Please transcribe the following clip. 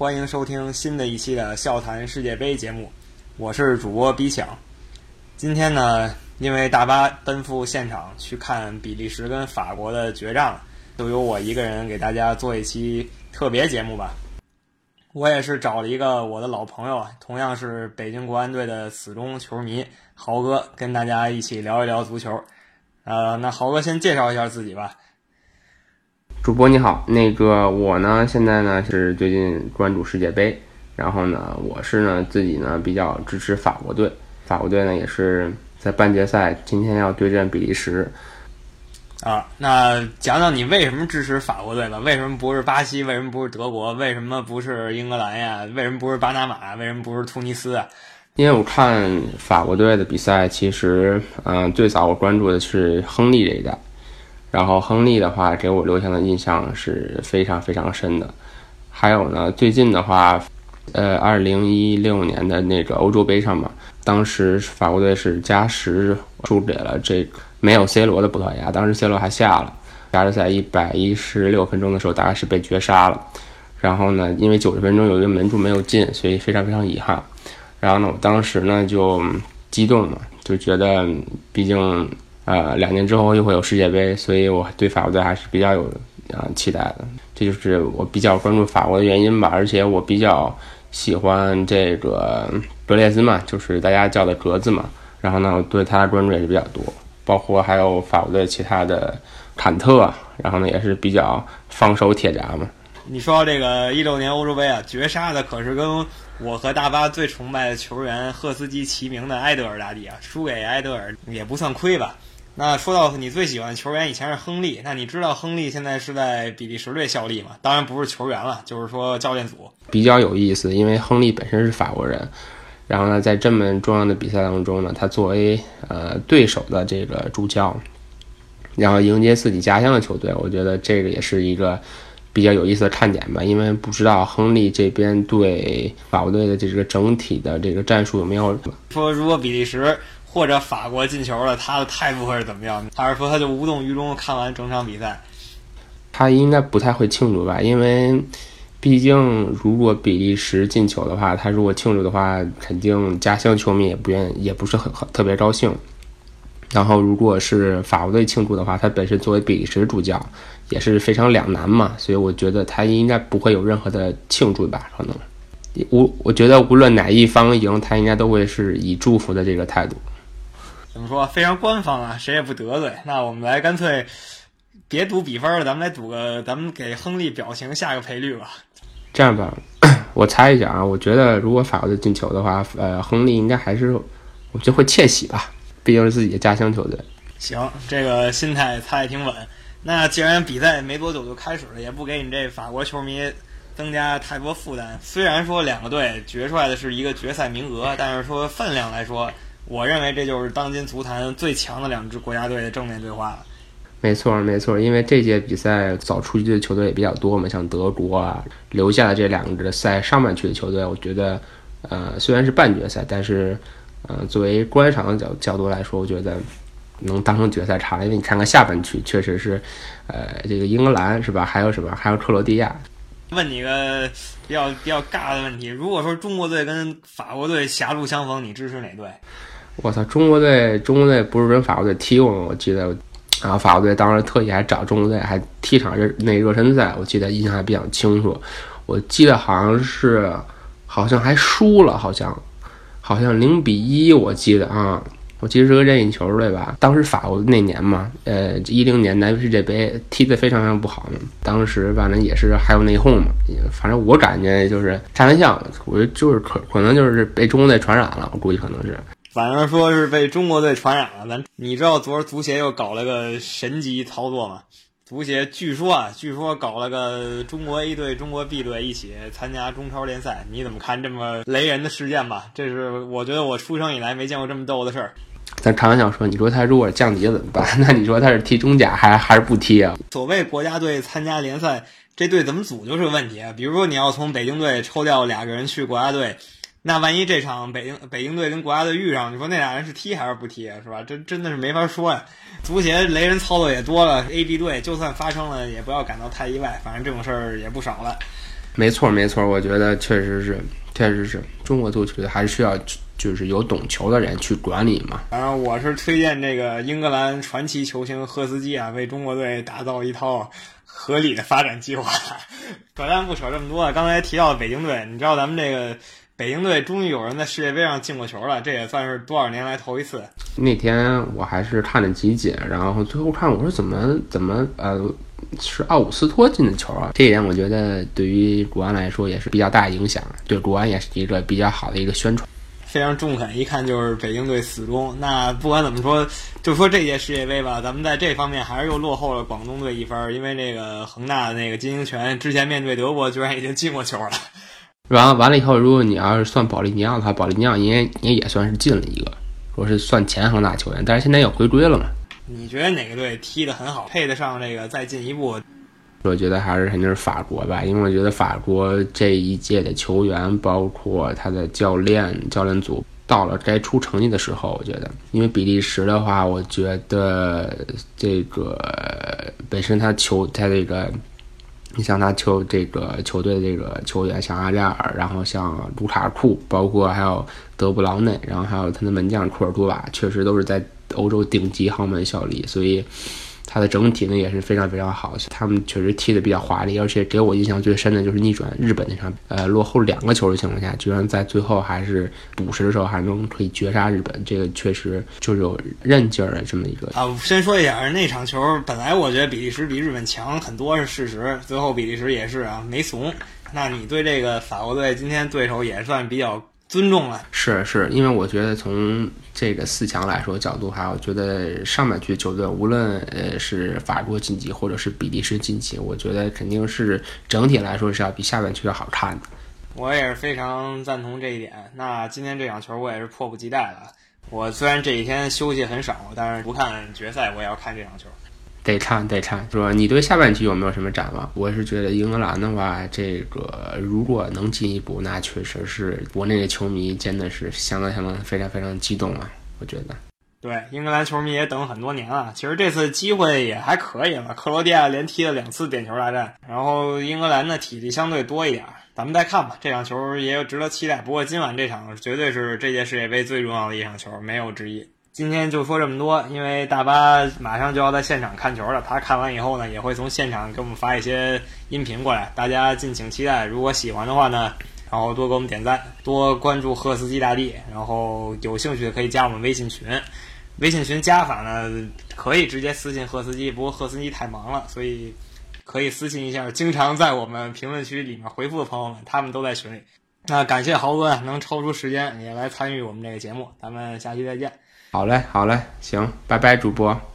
欢迎收听新的一期的笑谈世界杯节目，我是主播比抢。今天呢，因为大巴奔赴现场去看比利时跟法国的决战，就由我一个人给大家做一期特别节目吧。我也是找了一个我的老朋友，同样是北京国安队的死忠球迷豪哥，跟大家一起聊一聊足球。呃，那豪哥先介绍一下自己吧。主播你好，那个我呢，现在呢是最近关注世界杯，然后呢，我是呢自己呢比较支持法国队，法国队呢也是在半决赛今天要对阵比利时。啊，那讲讲你为什么支持法国队吧？为什么不是巴西？为什么不是德国？为什么不是英格兰呀？为什么不是巴拿马？为什么不是突尼斯啊？因为我看法国队的比赛，其实，嗯，最早我关注的是亨利这一代。然后亨利的话给我留下的印象是非常非常深的，还有呢，最近的话，呃，二零一六年的那个欧洲杯上嘛，当时法国队是加时输给了这没有 C 罗的葡萄牙，当时 C 罗还下了，加时赛一百一十六分钟的时候大概是被绝杀了，然后呢，因为九十分钟有一个门柱没有进，所以非常非常遗憾，然后呢，我当时呢就激动嘛，就觉得毕竟。呃，两年之后又会有世界杯，所以我对法国队还是比较有啊期待的。这就是我比较关注法国的原因吧。而且我比较喜欢这个格列兹嘛，就是大家叫的格子嘛。然后呢，我对他的关注也是比较多，包括还有法国队其他的坎特，然后呢也是比较放手铁闸嘛。你说这个一六年欧洲杯啊，绝杀的可是跟我和大巴最崇拜的球员赫斯基齐名的埃德尔大帝啊，输给埃德尔也不算亏吧。那说到你最喜欢的球员，以前是亨利。那你知道亨利现在是在比利时队效力吗？当然不是球员了，就是说教练组。比较有意思，因为亨利本身是法国人，然后呢，在这么重要的比赛当中呢，他作为呃对手的这个助教，然后迎接自己家乡的球队，我觉得这个也是一个比较有意思的看点吧。因为不知道亨利这边对法国队的这个整体的这个战术有没有说，如果比利时。或者法国进球了，他的态度会是怎么样？还是说他就无动于衷看完整场比赛？他应该不太会庆祝吧，因为毕竟如果比利时进球的话，他如果庆祝的话，肯定家乡球迷也不愿，也不是很很特别高兴。然后如果是法国队庆祝的话，他本身作为比利时主教也是非常两难嘛，所以我觉得他应该不会有任何的庆祝吧，可能。无，我觉得无论哪一方赢，他应该都会是以祝福的这个态度。怎么说？非常官方啊，谁也不得罪。那我们来干脆别赌比分了，咱们来赌个，咱们给亨利表情下个赔率吧。这样吧，我猜一下啊，我觉得如果法国队进球的话，呃，亨利应该还是我觉得会窃喜吧，毕竟是自己的家乡球队。行，这个心态猜的挺稳。那既然比赛没多久就开始了，也不给你这法国球迷增加太多负担。虽然说两个队决出来的是一个决赛名额，但是说分量来说。我认为这就是当今足坛最强的两支国家队的正面对话了。没错，没错，因为这届比赛早出局的球队也比较多嘛，像德国啊，留下的这两支赛上半区的球队，我觉得，呃，虽然是半决赛，但是，呃，作为观赏的角角度来说，我觉得能当成决赛场，因为你看看下半区，确实是，呃，这个英格兰是吧？还有什么？还有克罗地亚。问你个比较比较尬的问题：如果说中国队跟法国队狭路相逢，你支持哪队？我操！中国队，中国队不是跟法国队踢过吗？我记得，然后法国队当时特意还找中国队还踢场热那热身赛，我记得印象还比较清楚。我记得好像是，好像还输了，好像，好像零比一。我记得啊，我记得是个任意球对吧？当时法国那年嘛，呃，一零年南非世界杯踢得非常非常不好嘛。当时反正也是还有内讧嘛。反正我感觉就是开玩笑，我觉得就是可可能就是被中国队传染了，我估计可能是。反正说是被中国队传染了，咱你知道昨儿足协又搞了个神级操作吗？足协据说啊，据说搞了个中国 A 队、中国 B 队一起参加中超联赛，你怎么看这么雷人的事件吧？这是我觉得我出生以来没见过这么逗的事儿。咱开玩笑说，你说他如果降级了怎么办？那你说他是踢中甲还还是不踢啊？所谓国家队参加联赛，这队怎么组就是个问题啊。比如说你要从北京队抽调俩个人去国家队。那万一这场北京北京队跟国家队遇上，你说那俩人是踢还是不踢啊？是吧？这真的是没法说呀。足协雷人操作也多了，A、B 队就算发生了，也不要感到太意外，反正这种事儿也不少了。没错没错，我觉得确实是，确实是中国足球还是需要就是有懂球的人去管理嘛。反正我是推荐这个英格兰传奇球星赫斯基啊，为中国队打造一套合理的发展计划。扯淡不扯这么多，刚才提到北京队，你知道咱们这个。北京队终于有人在世界杯上进过球了，这也算是多少年来头一次。那天我还是看了集锦，然后最后看我说怎么怎么呃是奥古斯托进的球啊？这一点我觉得对于国安来说也是比较大影响，对国安也是一个比较好的一个宣传。非常中肯，一看就是北京队死忠。那不管怎么说，就说这届世界杯吧，咱们在这方面还是又落后了广东队一分，因为这个恒大的那个金英权之前面对德国居然已经进过球了。完了完了以后，如果你要是算保利尼奥的话，保利尼奥应该也也算是进了一个，说是算前恒大球员，但是现在又回归了嘛。你觉得哪个队踢得很好，配得上这个再进一步？我觉得还是肯定是法国吧，因为我觉得法国这一届的球员，包括他的教练、教练组，到了该出成绩的时候。我觉得，因为比利时的话，我觉得这个本身他球他这个。你像他球这个球队的这个球员，像阿扎尔，然后像卢卡库，包括还有德布劳内，然后还有他的门将库尔图瓦，确实都是在欧洲顶级豪门效力，所以。他的整体呢也是非常非常好，他们确实踢得比较华丽，而且给我印象最深的就是逆转日本那场，呃，落后两个球的情况下，居然在最后还是补时的时候还能可以绝杀日本，这个确实就是有韧劲儿的这么一个。啊，先说一下那场球，本来我觉得比利时比日本强很多是事实，最后比利时也是啊没怂。那你对这个法国队今天对手也算比较？尊重了，是是，因为我觉得从这个四强来说角度，还有觉得上半区球队，无论呃是法国晋级或者是比利时晋级，我觉得肯定是整体来说是要比下半区要好看的。我也是非常赞同这一点。那今天这场球我也是迫不及待了。我虽然这几天休息很少，但是不看决赛我也要看这场球。得看得看，说你对下半区有没有什么展望？我是觉得英格兰的话，这个如果能进一步，那确实是国内的球迷真的是相当相当非常非常激动啊！我觉得，对英格兰球迷也等很多年了。其实这次机会也还可以了，克罗地亚连踢了两次点球大战，然后英格兰的体力相对多一点，咱们再看吧。这场球也有值得期待。不过今晚这场绝对是这届世界杯最重要的一场球，没有之一。今天就说这么多，因为大巴马上就要在现场看球了。他看完以后呢，也会从现场给我们发一些音频过来，大家敬请期待。如果喜欢的话呢，然后多给我们点赞，多关注赫斯基大帝，然后有兴趣的可以加我们微信群。微信群加法呢，可以直接私信赫斯基，不过赫斯基太忙了，所以可以私信一下。经常在我们评论区里面回复的朋友们，他们都在群里。那感谢豪哥能抽出时间也来参与我们这个节目，咱们下期再见。好嘞，好嘞，行，拜拜，主播。